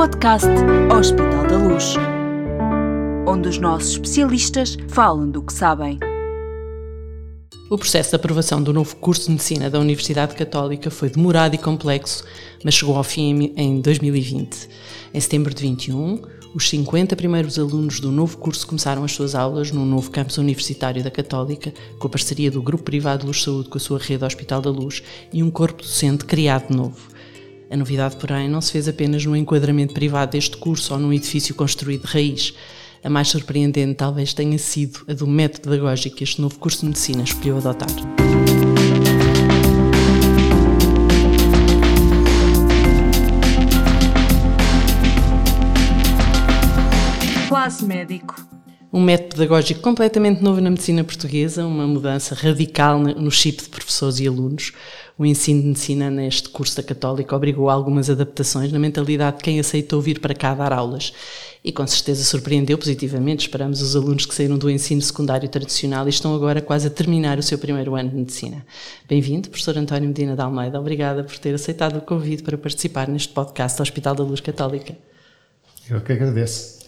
podcast Hospital da Luz, onde os nossos especialistas falam do que sabem. O processo de aprovação do novo curso de Medicina da Universidade Católica foi demorado e complexo, mas chegou ao fim em 2020. Em setembro de 21, os 50 primeiros alunos do novo curso começaram as suas aulas no novo campus universitário da Católica, com a parceria do Grupo Privado Luz Saúde com a sua rede Hospital da Luz e um corpo docente criado de novo. A novidade, porém, não se fez apenas no enquadramento privado deste curso ou num edifício construído de raiz. A mais surpreendente talvez tenha sido a do método pedagógico que este novo curso de medicina escolheu adotar. Classe médico. Um método pedagógico completamente novo na medicina portuguesa, uma mudança radical no chip de professores e alunos. O ensino de medicina neste curso da Católica obrigou a algumas adaptações na mentalidade de quem aceitou vir para cá dar aulas. E com certeza surpreendeu positivamente. Esperamos os alunos que saíram do ensino secundário tradicional e estão agora quase a terminar o seu primeiro ano de medicina. Bem-vindo, professor António Medina de Almeida. Obrigada por ter aceitado o convite para participar neste podcast do Hospital da Luz Católica. Eu que agradeço.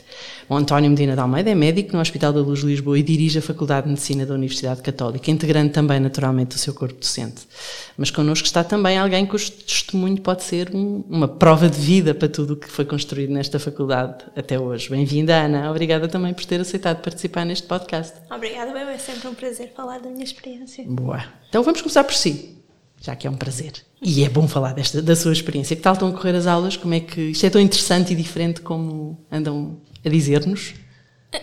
O António Medina de Almeida é médico no Hospital da Luz de Lisboa e dirige a Faculdade de Medicina da Universidade Católica, integrando também naturalmente o seu corpo docente. Mas connosco está também alguém cujo testemunho pode ser um, uma prova de vida para tudo o que foi construído nesta faculdade até hoje. Bem-vinda, Ana. Obrigada também por ter aceitado participar neste podcast. Obrigada. É sempre um prazer falar da minha experiência. Boa. Então vamos começar por si já que é um prazer. E é bom falar desta, da sua experiência. Que tal estão a correr as aulas? Como é que isto é tão interessante e diferente como andam a dizer-nos?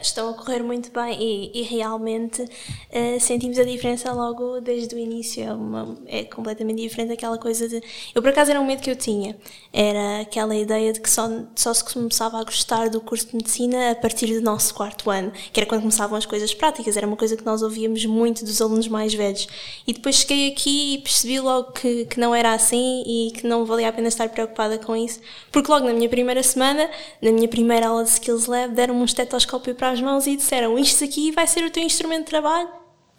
Estão a correr muito bem e, e realmente uh, sentimos a diferença logo desde o início. É, uma, é, completamente diferente aquela coisa de. Eu, por acaso, era um medo que eu tinha. Era aquela ideia de que só, só se começava a gostar do curso de medicina a partir do nosso quarto ano, que era quando começavam as coisas práticas. Era uma coisa que nós ouvíamos muito dos alunos mais velhos. E depois cheguei aqui e percebi logo que, que não era assim e que não valia a pena estar preocupada com isso, porque logo na minha primeira semana, na minha primeira aula de Skills Lab, deram-me um estetoscópio para as mãos e disseram: Isto aqui vai ser o teu instrumento de trabalho,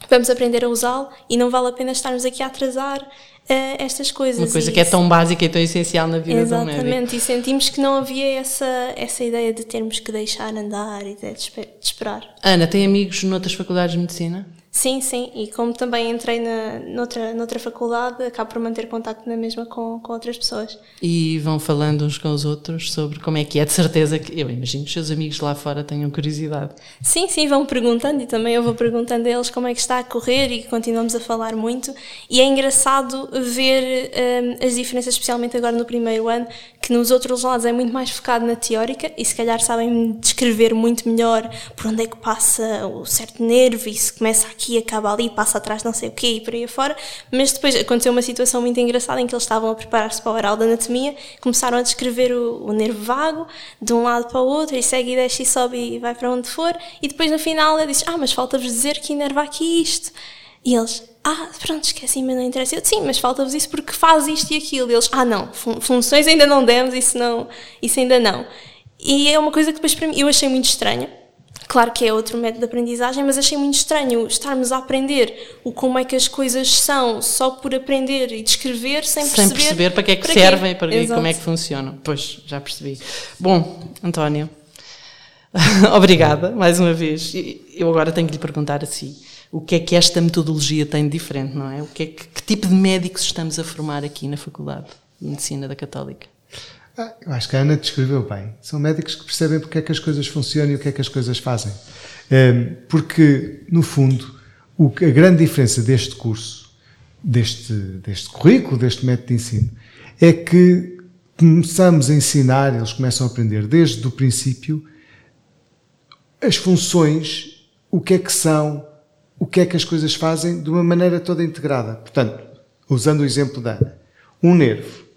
vamos aprender a usá-lo e não vale a pena estarmos aqui a atrasar uh, estas coisas. Uma coisa e que é tão básica e tão essencial na vida Exatamente, do médico. Exatamente, e sentimos que não havia essa, essa ideia de termos que deixar andar e de, de esperar. Ana, tem amigos noutras faculdades de medicina? Sim, sim, e como também entrei na, noutra, noutra faculdade, acabo por manter contacto na mesma com, com outras pessoas. E vão falando uns com os outros sobre como é que é, de certeza que eu imagino que os seus amigos lá fora tenham curiosidade. Sim, sim, vão perguntando e também eu vou perguntando a eles como é que está a correr e continuamos a falar muito. E é engraçado ver um, as diferenças, especialmente agora no primeiro ano, que nos outros lados é muito mais focado na teórica e se calhar sabem descrever muito melhor por onde é que passa o certo nervo e se começa a aqui, acaba ali, passa atrás, não sei o quê, e por aí afora. Mas depois aconteceu uma situação muito engraçada em que eles estavam a preparar-se para o oral de anatomia, começaram a descrever o, o, nervo vago de um lado para o outro, e segue e desce e sobe e vai para onde for, e depois no final ele diz: Ah, mas falta-vos dizer que inerva aqui isto. E eles, ah, pronto, esqueci, mas não interessa. Eu, sim, mas falta-vos isso porque faz isto e aquilo. E eles, ah, não, fun funções ainda não demos, isso, não, isso ainda não. E é uma coisa que depois para mim eu achei muito estranha, Claro que é outro método de aprendizagem, mas achei muito estranho estarmos a aprender o como é que as coisas são só por aprender e descrever sem perceber. Sem perceber para que é que para servem, para e como é que funcionam. Pois, já percebi. Bom, António, obrigada mais uma vez. Eu agora tenho que lhe perguntar assim: o que é que esta metodologia tem de diferente, não é? O que, é que, que tipo de médicos estamos a formar aqui na Faculdade de Medicina da Católica? Ah, eu acho que a Ana descreveu bem. São médicos que percebem porque é que as coisas funcionam e o que é que as coisas fazem. Ehm, porque, no fundo, a grande diferença deste curso, deste, deste currículo, deste método de ensino, é que começamos a ensinar, eles começam a aprender desde o princípio as funções, o que é que são, o que é que as coisas fazem de uma maneira toda integrada. Portanto, usando o exemplo da Ana, um nervo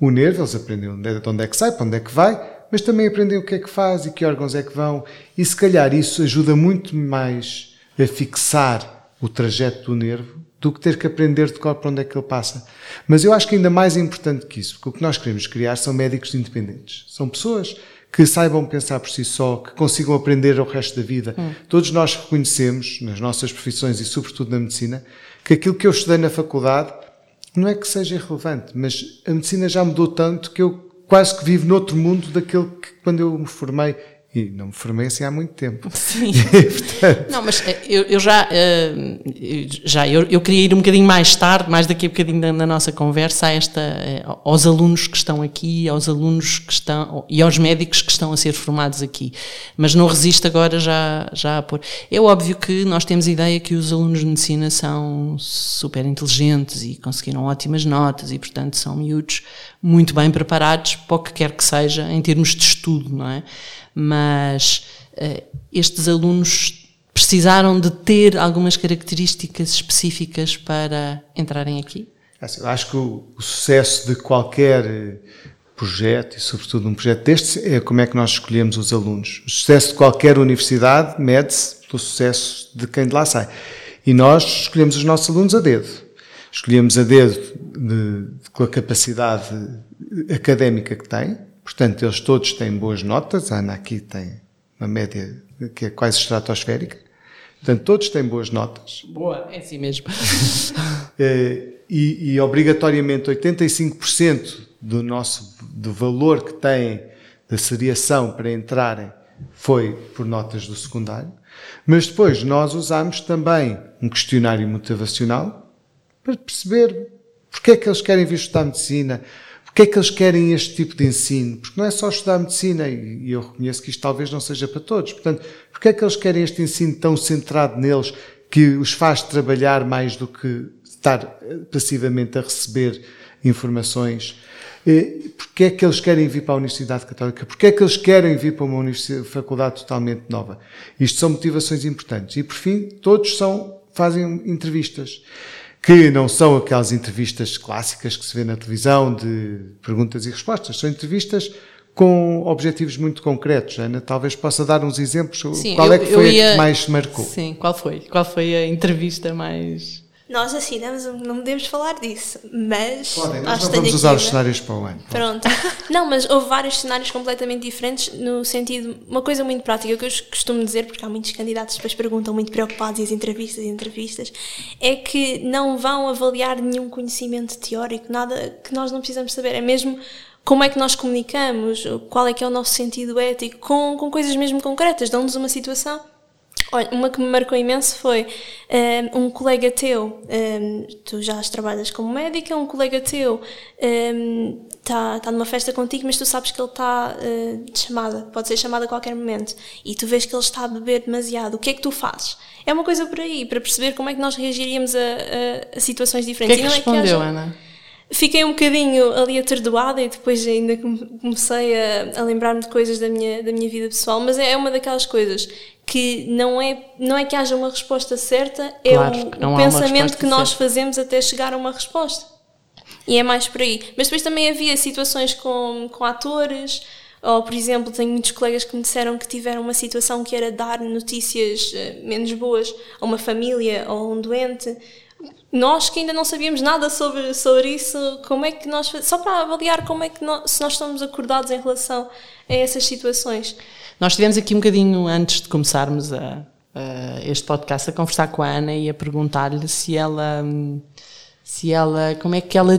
o nervo, eles aprendem de onde é que sai, para onde é que vai, mas também aprendem o que é que faz e que órgãos é que vão. E se calhar isso ajuda muito mais a fixar o trajeto do nervo do que ter que aprender de cor para onde é que ele passa. Mas eu acho que ainda mais importante que isso, porque o que nós queremos criar são médicos independentes. São pessoas que saibam pensar por si só, que consigam aprender o resto da vida. Hum. Todos nós reconhecemos, nas nossas profissões e sobretudo na medicina, que aquilo que eu estudei na faculdade não é que seja irrelevante, mas a medicina já mudou tanto que eu quase que vivo noutro mundo daquele que quando eu me formei e não me formei assim há muito tempo. Sim. Portanto... Não, mas eh, eu, eu já, eh, já eu, eu, queria ir um bocadinho mais tarde, mais daqui a bocadinho na, na, nossa conversa, a esta, eh, aos alunos que estão aqui, aos alunos que estão, e aos médicos que estão a ser formados aqui. Mas não resisto agora já, já a pôr. É óbvio que nós temos a ideia que os alunos de medicina são super inteligentes e conseguiram ótimas notas e, portanto, são miúdos muito bem preparados para o que quer que seja em termos de estudo, não é? mas uh, estes alunos precisaram de ter algumas características específicas para entrarem aqui? Assim, acho que o, o, sucesso de qualquer eh, projeto, e sobretudo um projeto deste, é como é que nós escolhemos os alunos. O sucesso de qualquer universidade mede-se pelo sucesso de quem de lá sai. E nós escolhemos os nossos alunos a dedo. Escolhemos a dedo de, de, com a capacidade académica que têm, Portanto, eles todos têm boas notas. A Ana aqui tem uma média que é quase estratosférica. Portanto, todos têm boas notas. Boa, é assim mesmo. Eh, e, e, obrigatoriamente 85% do nosso do valor que têm da seriação para entrarem foi por notas do secundário. Mas depois nós usamos também um questionário motivacional para perceber porque é que eles querem vir estudar medicina, que é que eles querem este tipo de ensino? Porque não é só estudar medicina, e eu reconheço que isto talvez não seja para todos. Portanto, porque é que eles querem este ensino tão centrado neles que os faz trabalhar mais do que estar eh, passivamente a receber informações? Porque é que eles querem vir para a Universidade Católica? Porque é que eles querem vir para uma faculdade totalmente nova? Isto são motivações importantes. E, por fim, todos são, fazem entrevistas que não são aquelas entrevistas clássicas que se vê na televisão de perguntas e respostas, são entrevistas com objetivos muito concretos. Ana, talvez possa dar uns exemplos. Sim, qual é que foi ia... a que mais marcou? Sim, qual foi? Qual foi a entrevista mais nós assinamos, não podemos falar disso, mas. Podem, nós não vamos usar os cenários para o ano. Pronto. não, mas houve vários cenários completamente diferentes, no sentido. Uma coisa muito prática que eu costumo dizer, porque há muitos candidatos que depois perguntam muito preocupados e as entrevistas e entrevistas, é que não vão avaliar nenhum conhecimento teórico, nada que nós não precisamos saber. É mesmo como é que nós comunicamos, qual é que é o nosso sentido ético, com, com coisas mesmo concretas. Dão-nos uma situação Olha, uma que me marcou imenso foi um, eh, um colega teu, um, eh, tu já trabalhas como médica, um colega teu está um, tá numa festa contigo, mas tu sabes que ele está uh, de chamada, pode ser chamada a qualquer momento, e tu vês que ele está a beber demasiado, o que é que tu fazes? É uma coisa por aí, para perceber como é que nós reagiríamos a, a, a situações diferentes. O que é que respondeu, é que haja... Ana? Fiquei um bocadinho ali atordoada e depois ainda comecei a, a lembrar-me de coisas da minha, da minha vida pessoal, mas é uma daquelas coisas que não é, não é que haja uma resposta certa, é claro, o, o pensamento que nós certa. fazemos até chegar a uma resposta. E é mais por aí. Mas depois também havia situações com, com atores, ou por exemplo, tenho muitos colegas que me disseram que tiveram uma situação que era dar notícias eh, menos boas a uma família ou a um doente nós que ainda não sabíamos nada sobre, sobre isso, como é que nós só para avaliar como é que nós, se nós estamos acordados em relação a essas situações. Nós estivemos aqui um bocadinho antes de começarmos a, a este podcast a conversar com a Ana e a perguntar-lhe se ela se ela como é que ela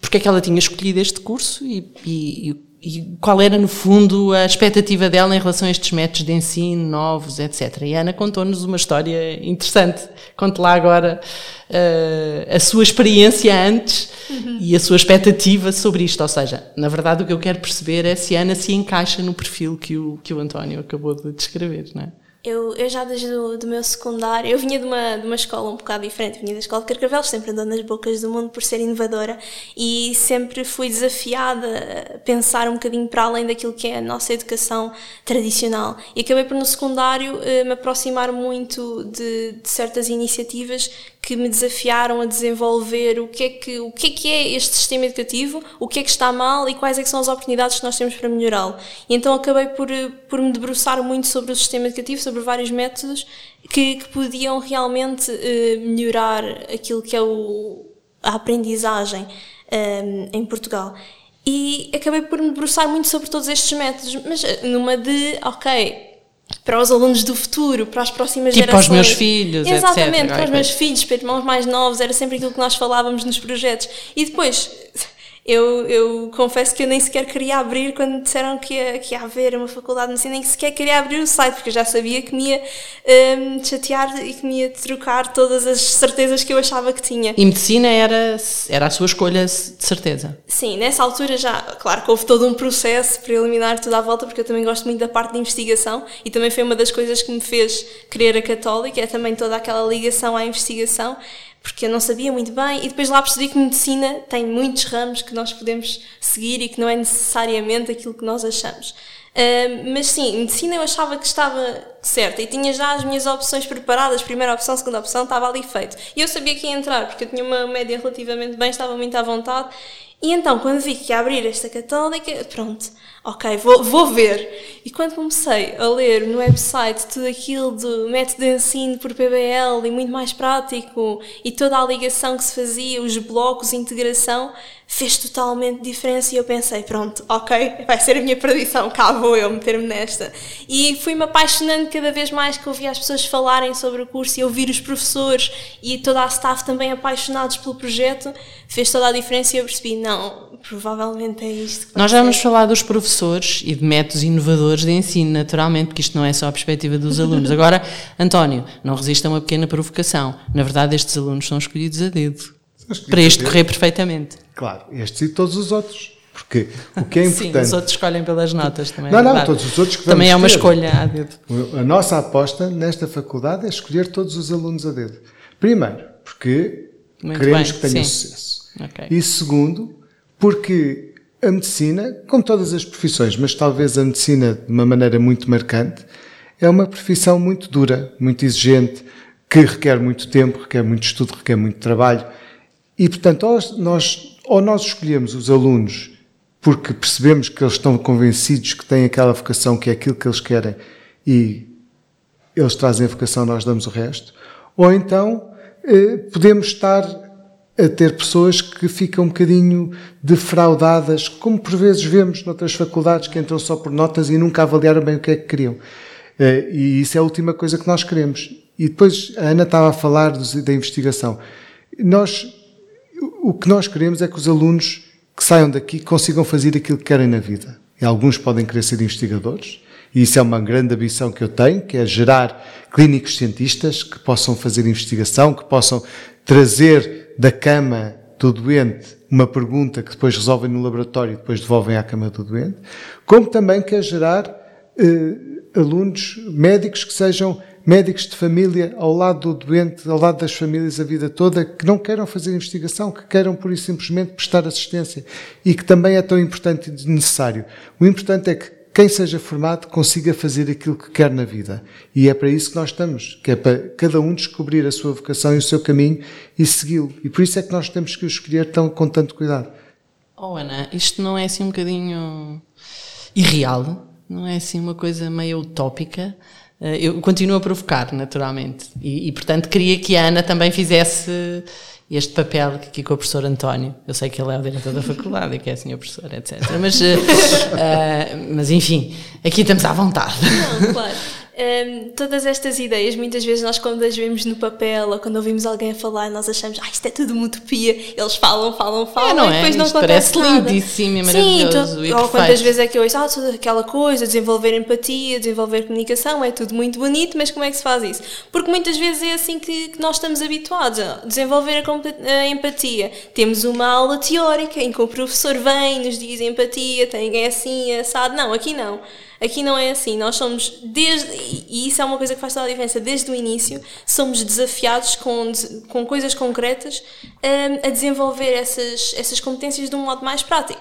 porque é que ela tinha escolhido este curso e, e, e qual era, no fundo, a expectativa dela em relação a estes métodos de ensino novos, etc. E a Ana contou-nos uma história interessante. Conte lá agora uh, a sua experiência antes uhum. e a sua expectativa sobre isto. Ou seja, na verdade, o que eu quero perceber é se a Ana se encaixa no perfil que o, que o António acabou de descrever, não é? Eu, eu já desde o do meu secundário, eu vinha de uma, de uma escola um bocado diferente, vinha da escola de Carcavelos, sempre andando nas bocas do mundo por ser inovadora e sempre fui desafiada a pensar um bocadinho para além daquilo que é a nossa educação tradicional. E acabei por no secundário eh, me aproximar muito de, de certas iniciativas que me desafiaram a desenvolver o que, é que, o que é que é este sistema educativo, o que é que está mal e quais é que são as oportunidades que nós temos para melhorá-lo. E então acabei por, por me debruçar muito sobre o sistema educativo, sobre vários métodos que, que podiam realmente uh, melhorar aquilo que é o, a aprendizagem um, eh, em Portugal. E acabei por me debruçar muito sobre todos estes métodos, mas numa de, ok, para os alunos do futuro, para as próximas tipo gerações. para os meus filhos, Exatamente, etc. para os meus filhos, para irmãos mais novos, era sempre aquilo que nós falávamos nos projetos. E depois, Eu, eu confesso que eu nem sequer queria abrir quando disseram que ia, que ia haver uma faculdade de medicina, nem sequer queria abrir o site, porque eu já sabia que me ia um, chatear e que me ia trocar todas as certezas que eu achava que tinha. E medicina era, era a sua escolha de certeza? Sim, nessa altura já, claro que houve todo um processo para eliminar tudo à volta, porque eu também gosto muito da parte de investigação e também foi uma das coisas que me fez querer a Católica, é também toda aquela ligação à investigação porque eu não sabia muito bem e depois lá percebi que medicina tem muitos ramos que nós podemos seguir e que não é necessariamente aquilo que nós achamos. Uh, mas sim, medicina eu achava que estava certa e tinha já as minhas opções preparadas, primeira opção, segunda opção, estava ali feito. E eu sabia que ia entrar, porque eu tinha uma média relativamente bem, estava muito à vontade. E então, quando vi que ia abrir esta católica, pronto, ok, vou, vou ver. E quando comecei a ler no website tudo aquilo do método de ensino por PBL e muito mais prático e toda a ligação que se fazia, os blocos, integração, fez totalmente diferença e eu pensei, pronto, ok, vai ser a minha perdição, cá vou eu meter-me nesta. E fui-me apaixonando cada vez mais que ouvia as pessoas falarem sobre o curso e ouvir os professores e toda a staff também apaixonados pelo projeto, fez toda a diferença e eu percebi, não, provavelmente é isto. Nós já vamos falar dos professores e de métodos inovadores de ensino, naturalmente, porque isto não é só a perspectiva dos alunos. Agora, António, não resista a uma pequena provocação. Na verdade, estes alunos são escolhidos a dedo para isto correr perfeitamente. Claro, estes e todos os outros. Porque o que é importante. Sim, os outros escolhem pelas notas também. Não, é não, todos os outros que Também é uma ter. escolha a dedo. A nossa aposta nesta faculdade é escolher todos os alunos a dedo. Primeiro, porque Muito queremos bem, que tenham sucesso. Okay. E segundo, porque a medicina, como todas as profissões, mas talvez a medicina de uma maneira muito marcante, é uma profissão muito dura, muito exigente, que requer muito tempo, requer muito estudo, requer muito trabalho. E, portanto, ou nós, ou nós escolhemos os alunos porque percebemos que eles estão convencidos que têm aquela vocação, que é aquilo que eles querem, e eles trazem a vocação, nós damos o resto, ou então eh, podemos estar a ter pessoas que ficam um bocadinho defraudadas, como por vezes vemos noutras faculdades que entram só por notas e nunca avaliaram bem o que é que queriam. Eh, e isso é a última coisa que nós queremos. E depois a Ana estava a falar da investigação. Nós o que nós queremos é que os alunos que saiam daqui consigam fazer aquilo que querem na vida. E alguns podem querer ser investigadores, e isso é uma grande ambição que eu tenho, que é gerar clínicos cientistas que possam fazer investigação, que possam trazer da cama do doente uma pergunta que depois resolvem no laboratório e depois devolvem à cama do doente, como também quer gerar eh, alunos médicos que sejam médicos de família ao lado do doente, ao lado das famílias a vida toda, que não queiram fazer investigação, que queiram por isso simplesmente prestar assistência e que também é tão importante e necessário. O importante é que quem seja formado consiga fazer aquilo que quer na vida. E é para isso que nós estamos, que é para cada um descobrir a sua vocação e o seu caminho e segui-lo. E por isso é que nós temos que o escolher tão, com tanto cuidado. Oh Ana, isto não é assim um bocadinho irreal? Não é assim uma coisa meio utópica? Eh, eu continuo a provocar, naturalmente. E, e, portanto, queria que a Ana também fizesse este papel aqui com o professor António. Eu sei que ele é o diretor da faculdade e que é senhor professor, etc. Mas, uh, mas enfim, aqui estamos à vontade. Não, claro. Um, todas estas ideias, muitas vezes nós quando as vemos no papel ou quando ouvimos alguém a falar, nós achamos, ah, isto é tudo uma utopia, eles falam, falam, falam, é, não e depois é? não isto acontece parece nada. lindíssimo e maravilhoso Sim, e ou quantas vezes é que eu ouço, ah, aquela coisa, desenvolver empatia, desenvolver comunicação, é tudo muito bonito, mas como é que se faz isso? Porque muitas vezes é assim que, que nós estamos habituados a desenvolver a, a, empatia. Temos uma aula teórica em que o professor vem, nos diz empatia, tem é assim, é assado. Não, aqui não. Aqui não é assim, nós somos desde, e isso é uma coisa que faz toda a diferença, desde o início, somos desafiados com, com coisas concretas um, a desenvolver essas, essas competências de um modo mais prático.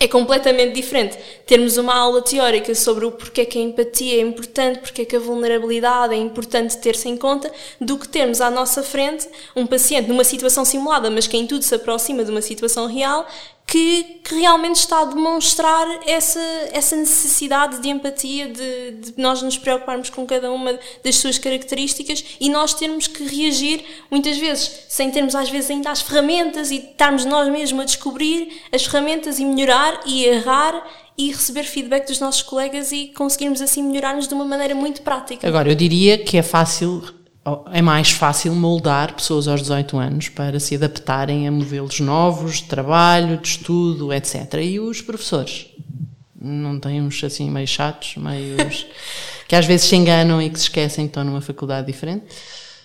É completamente diferente termos uma aula teórica sobre o porquê que a empatia é importante, porque que a vulnerabilidade é importante ter-se em conta, do que termos à nossa frente um paciente numa situação simulada, mas que em tudo se aproxima de uma situação real, que, que, realmente está a demonstrar essa, essa necessidade de empatia, de, de, nós nos preocuparmos com cada uma das suas características e nós termos que reagir, muitas vezes, sem termos às vezes ainda as ferramentas e estarmos nós mesmos a descobrir as ferramentas e melhorar e errar e receber feedback dos nossos colegas e conseguirmos assim melhorar-nos de uma maneira muito prática. Agora, eu diria que é fácil é mais fácil moldar pessoas aos 18 anos para se adaptarem a modelos novos de trabalho, de estudo, etc. E os professores? Não têm uns assim meio chatos, meio que às vezes se enganam e que se esquecem que estão numa faculdade diferente?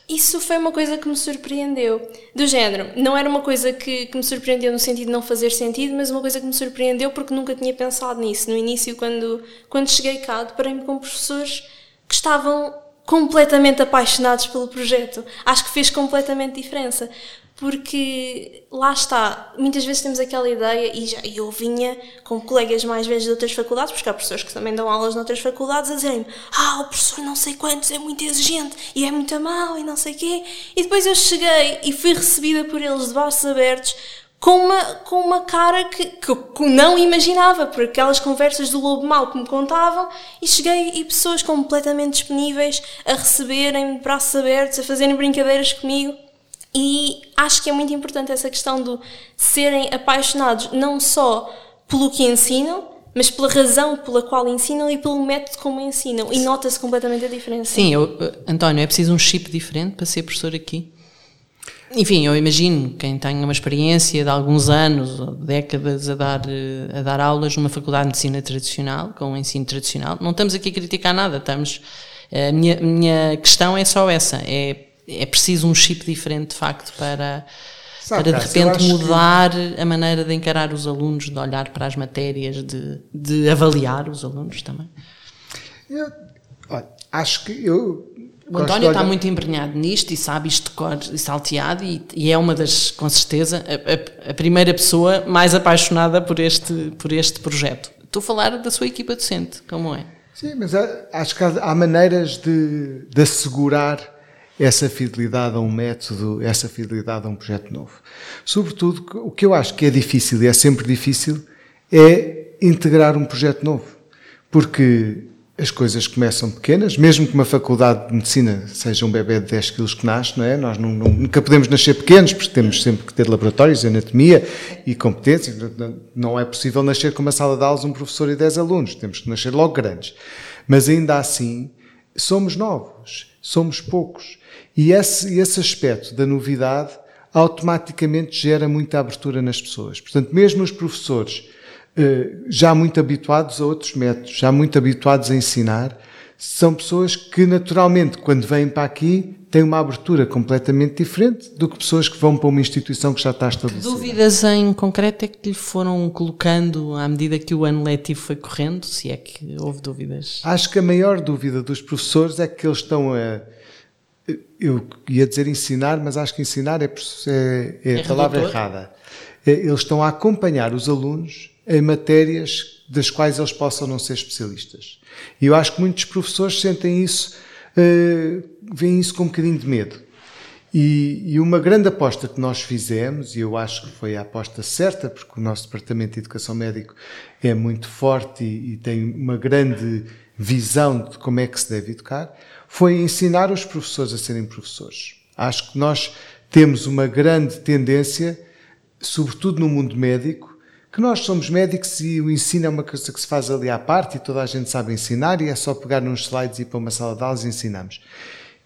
Isso foi uma coisa que me surpreendeu. Do género, não era uma coisa que, que, me surpreendeu no sentido de não fazer sentido, mas uma coisa que me surpreendeu porque nunca tinha pensado nisso. No início, quando, quando cheguei cá, deparei-me com professores que estavam completamente apaixonados pelo projeto. Acho que fez completamente diferença. Porque lá está, muitas vezes temos aquela ideia, e já, eu vinha com colegas mais velhos de outras faculdades, porque há professores que também dão aulas noutras faculdades, a dizerem-me: Ah, o professor não sei quantos é muito exigente e é muito mau e não sei quê. E depois eu cheguei e fui recebida por eles de braços abertos com uma, com uma cara que, que eu não imaginava, por aquelas conversas do lobo mau que me contavam, e cheguei e pessoas completamente disponíveis a receberem braços abertos, a fazerem brincadeiras comigo. E acho que é muito importante essa questão de serem apaixonados não só pelo que ensinam, mas pela razão pela qual ensinam e pelo método como ensinam. E nota-se completamente a diferença. Sim, eu, António, é preciso um chip diferente para ser professor aqui? Enfim, eu imagino quem tenha uma experiência de alguns anos ou décadas a dar, a dar aulas numa faculdade de medicina tradicional, com o ensino tradicional. Não estamos aqui a criticar nada, estamos. A minha, minha questão é só essa: é, é preciso um chip diferente, de facto, para, Sabe, para de repente mudar que... a maneira de encarar os alunos, de olhar para as matérias, de, de avaliar os alunos também. Eu, olha, acho que eu o António está muito embrenhado nisto e sabe isto de cor e salteado e, e, é uma das, com certeza, a, a, a, primeira pessoa mais apaixonada por este, por este projeto. Estou a falar da sua equipa docente, como é? Sim, mas há, acho que há, há maneiras de, de assegurar essa fidelidade a um método, essa fidelidade a um projeto novo. Sobretudo, o que eu acho que é difícil e é sempre difícil é integrar um projeto novo. Porque as coisas começam pequenas, mesmo que uma faculdade de medicina seja um bebê de 10 quilos que nasce, não é? Nós não, não, nunca podemos nascer pequenos, porque temos sempre que ter laboratórios, anatomia e competência. Não é possível nascer com uma sala de aulas um professor e 10 alunos, temos que nascer logo grandes. Mas ainda assim, somos novos, somos poucos. E esse, esse aspecto da novidade automaticamente gera muita abertura nas pessoas. Portanto, mesmo os professores já muito habituados a outros métodos, já muito habituados a ensinar, são pessoas que naturalmente, quando vêm para aqui, têm uma abertura completamente diferente do que pessoas que vão para uma instituição que já está estabelecida. Que dúvidas em concreto é que lhe foram colocando à medida que o ano letivo foi correndo, se é que houve dúvidas? Acho que a maior dúvida dos professores é que eles estão a. Eu ia dizer ensinar, mas acho que ensinar é, é, é, é a palavra errada. É, eles estão a acompanhar os alunos em matérias das quais eles possam não ser especialistas. E eu acho que muitos professores sentem isso, uh, veem isso com um bocadinho de medo. E, e, uma grande aposta que nós fizemos, e eu acho que foi a aposta certa, porque o nosso Departamento de Educação Médico é muito forte e, e tem uma grande visão de como é que se deve educar, foi ensinar os professores a serem professores. Acho que nós temos uma grande tendência, sobretudo no mundo médico, que nós somos médicos e o ensino é uma coisa que se faz ali à parte e toda a gente sabe ensinar e é só pegar nos slides e ir para uma sala de aulas e ensinamos.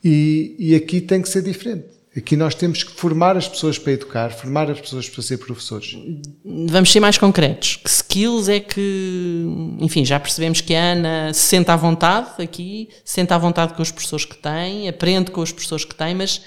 E, e aqui tem que ser diferente. Aqui nós temos que formar as pessoas para educar, formar as pessoas para ser professores. Vamos ser mais concretos. Que skills é que, enfim, já percebemos que a Ana se sente à vontade aqui, se sente à vontade com os professores que tem, aprende com os professores que tem, mas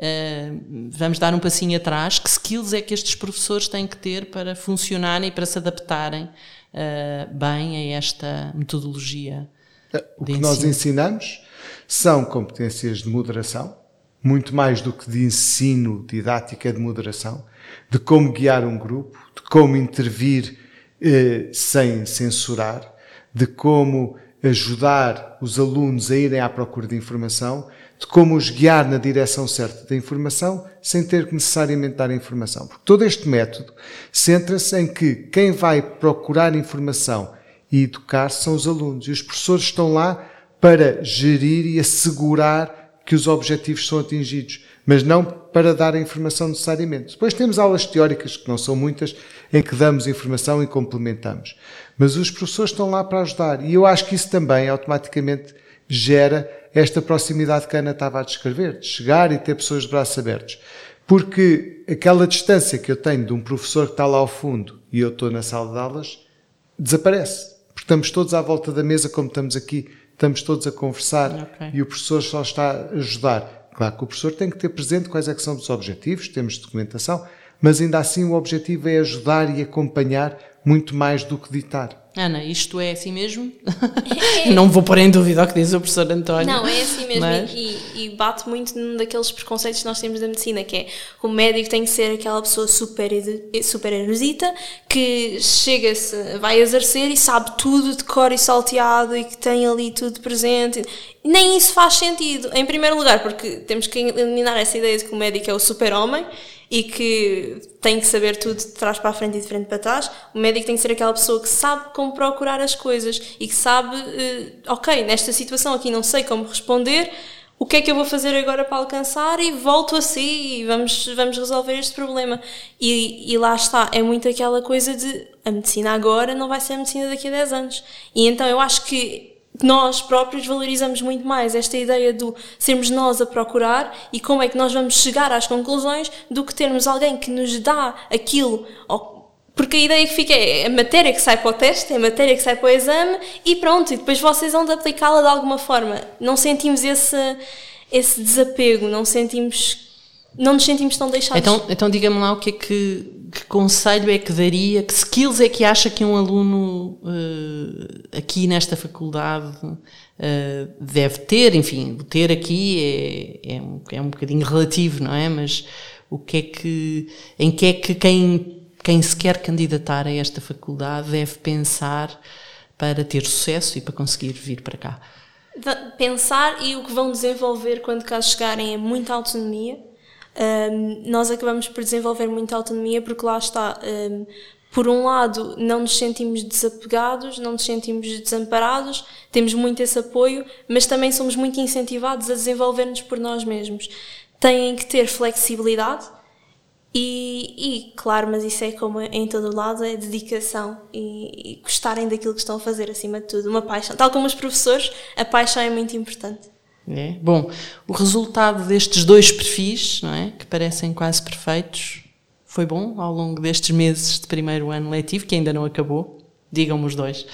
Uh, vamos dar um passinho atrás. Que skills é que estes professores têm que ter para funcionarem e para se adaptarem uh, bem a esta metodologia? É, o que ensino? nós ensinamos são competências de moderação, muito mais do que de ensino didática de moderação, de como guiar um grupo, de como intervir eh, sem censurar, de como ajudar os alunos a irem à procura de informação de como os guiar na direção certa da informação, sem ter que necessariamente dar informação. Porque todo este método centra-se em que quem vai procurar informação e educar são os alunos. E os professores estão lá para gerir e assegurar que os objetivos são atingidos, mas não para dar a informação necessariamente. Depois temos aulas teóricas, que não são muitas, em que damos informação e complementamos. Mas os professores estão lá para ajudar. E eu acho que isso também automaticamente gera esta proximidade que a Ana estava a descrever, de chegar e ter pessoas de braços abertos. Porque aquela distância que eu tenho de um professor que está lá ao fundo e eu estou na sala de aulas, desaparece. Porque estamos todos à volta da mesa, como estamos aqui, estamos todos a conversar Ok. e o professor só está a ajudar. Claro que o professor tem que ter presente quais é são os objetivos, temos documentação, mas ainda assim o objetivo é ajudar e acompanhar muito mais do que ditar. Ana, isto é assim mesmo? não vou pôr em dúvida o que diz o professor António. Não, é assim mesmo. Mas- E, e bate muito num daqueles preconceitos que nós temos da medicina, que é o médico tem que ser aquela pessoa super, super erudita, que chega-se, vai exercer e sabe tudo de cor e salteado e que tem ali tudo presente. Nem isso faz sentido. Em primeiro lugar, porque temos que eliminar essa ideia de que o médico é o super-homem e que tem que saber tudo de trás para a frente e de frente para trás. O médico tem que ser aquela pessoa que sabe como procurar as coisas e que sabe, eh, ok, nesta situação aqui não sei como responder, o que é que eu vou fazer agora para alcançar e volto a si e vamos, vamos resolver este problema. E, e lá está, é muito aquela coisa de a medicina agora não vai ser a medicina daqui a 10 anos. E então eu acho que nós próprios valorizamos muito mais esta ideia do sermos nós a procurar e como é que nós vamos chegar às conclusões do que termos alguém que nos dá aquilo. Porque a ideia que fica é a matéria que sai para o teste, é a matéria que sai para o exame e pronto, e depois vocês vão de aplicá-la de alguma forma. Não sentimos esse, esse desapego, não sentimos. Não nos sentimos tão deixados. Então, então diga-me lá o que é que, que conselho é que daria, que skills é que acha que um aluno eh, aqui nesta faculdade eh, deve ter, enfim, ter aqui é, é, um, é um bocadinho relativo, não é? Mas o que é que, em que é que quem, quem se quer candidatar a esta faculdade deve pensar para ter sucesso e para conseguir vir para cá? Pensar e o que vão desenvolver quando cá chegarem é muita autonomia. Um, nós acabamos por desenvolver muita autonomia porque lá está. um, por um lado, não nos sentimos desapegados, não nos sentimos desamparados, temos muito esse apoio, mas também somos muito incentivados a desenvolver-nos por nós mesmos. Têm que ter flexibilidade e, e, claro, mas isso é como em todo lado, é dedicação e, e gostarem daquilo que estão a fazer, acima de tudo, uma paixão. Tal como os professores, a paixão é muito importante. É? Bom, o resultado destes dois perfis, não é? Que parecem quase perfeitos, foi bom ao longo destes meses de primeiro ano letivo, que ainda não acabou. Digam-me os dois.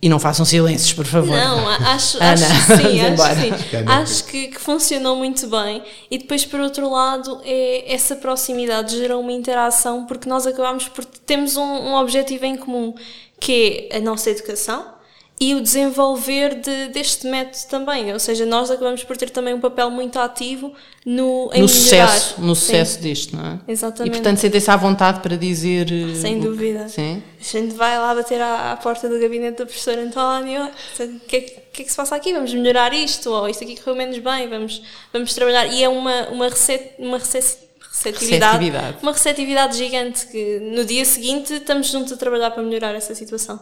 E não façam silêncios, por favor. Não, acho, Ana, acho que sim, acho, sim. acho que, que funcionou muito bem. E depois, por outro lado, é essa proximidade gera uma interação porque nós acabamos por temos um, um objetivo em comum, que é a nossa educação e o desenvolver de- deste método também. Ou seja, nós acabamos por ter também um papel muito ativo no, em no sucesso, no Sim. sucesso disto, não é? Exatamente. E portanto sentem-se à vontade para dizer. eh, Sem dúvida. Sim. A gente vai lá bater à, à porta do gabinete do professor António. O que, é, que- é que se passa aqui? Vamos melhorar isto, ou isto aqui correu menos bem, vamos, vamos trabalhar. E é uma, uma, recet, uma recet- receptividade, Receptividade. uma receptividade gigante que no dia seguinte estamos juntos a trabalhar para melhorar essa situação.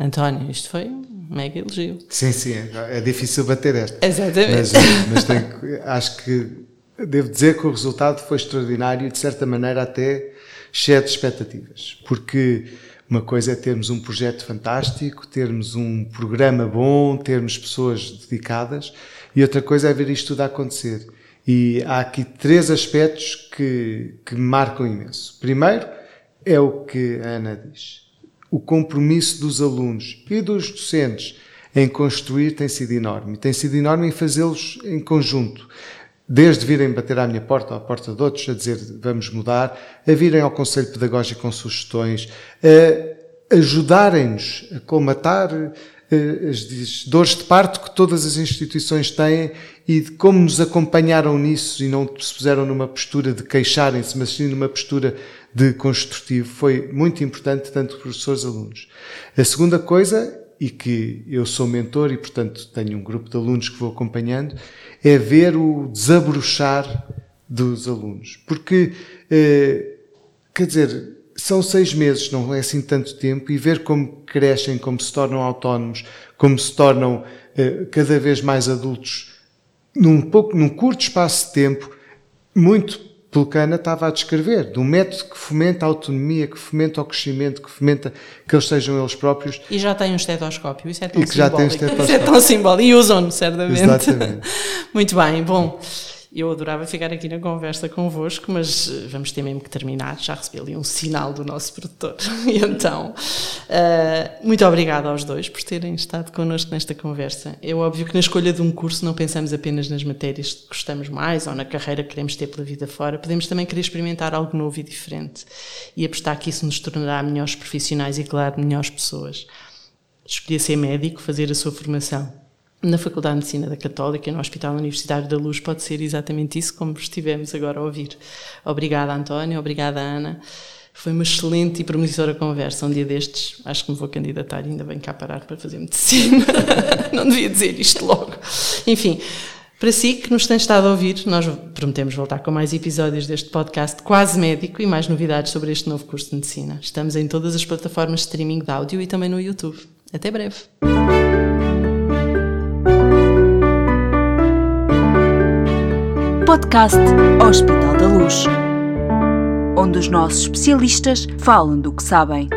António, isto foi um mega elogio. Sim, sim, é, difícil bater esta. Exatamente. Mas, mas tenho acho que devo dizer que o resultado foi extraordinário e de certa maneira até cheio de expectativas. Porque uma coisa é termos um projeto fantástico, termos um programa bom, termos pessoas dedicadas e outra coisa é ver isto tudo a acontecer. E há aqui três aspectos que, que me marcam imenso. Primeiro é o que a Ana diz o compromisso dos alunos e dos docentes em construir tem sido enorme. Tem sido enorme em fazê-los em conjunto. Desde virem bater à minha porta, à porta de outros, a dizer vamos mudar, a virem ao Conselho Pedagógico com sugestões, a ajudarem-nos a colmatar eh, as dores de parto que todas as instituições têm e de como nos acompanharam nisso e não se puseram numa postura de queixarem-se, mas sim numa postura de construtivo. Foi muito importante, tanto professores alunos. A segunda coisa, e que eu sou mentor e, portanto, tenho um grupo de alunos que vou acompanhando, é ver o desabrochar dos alunos. Porque, eh, quer dizer, são seis meses, não é assim tanto tempo, e ver como crescem, como se tornam autónomos, como se tornam eh, cada vez mais adultos, num, pouco, num curto espaço de tempo, muito pelo que a Ana estava a descrever, de um método que fomenta a autonomia, que fomenta o crescimento, que fomenta que eles sejam eles próprios. E já tem um estetoscópio, isso é tão E que já tem um simbólico. estetoscópio. Isso é tão simbólico. E usam-no, certamente. Exatamente. Muito bem, bom. Eu adorava ficar aqui na conversa convosco, mas eh, vamos ter mesmo que terminar. Já recebi ali um sinal do nosso produtor. E então, eh, muito obrigada aos dois por terem estado connosco nesta conversa. É óbvio que na escolha de um curso não pensamos apenas nas matérias que gostamos mais ou na carreira que queremos ter pela vida fora. Podemos também querer experimentar algo novo e diferente e apostar que isso nos tornará melhores profissionais e, claro, melhores pessoas. Escolhi ser médico, fazer a sua formação na Faculdade de Medicina da Católica, no Hospital Universitário da Luz, pode ser exatamente isso, como estivemos agora a ouvir. Obrigada, António, obrigada, Ana. Foi uma excelente e promissora conversa. Um dia destes, acho que me vou candidatar, ainda bem cá parar para fazer medicina. Não devia dizer isto logo. Enfim, para si que nos tem estado a ouvir, nós prometemos voltar com mais episódios deste podcast quase médico e mais novidades sobre este novo curso de medicina. Estamos em todas as plataformas de streaming de áudio e também no YouTube. Até breve. Podcast Hospital da Luz, onde os nossos especialistas falam do que sabem.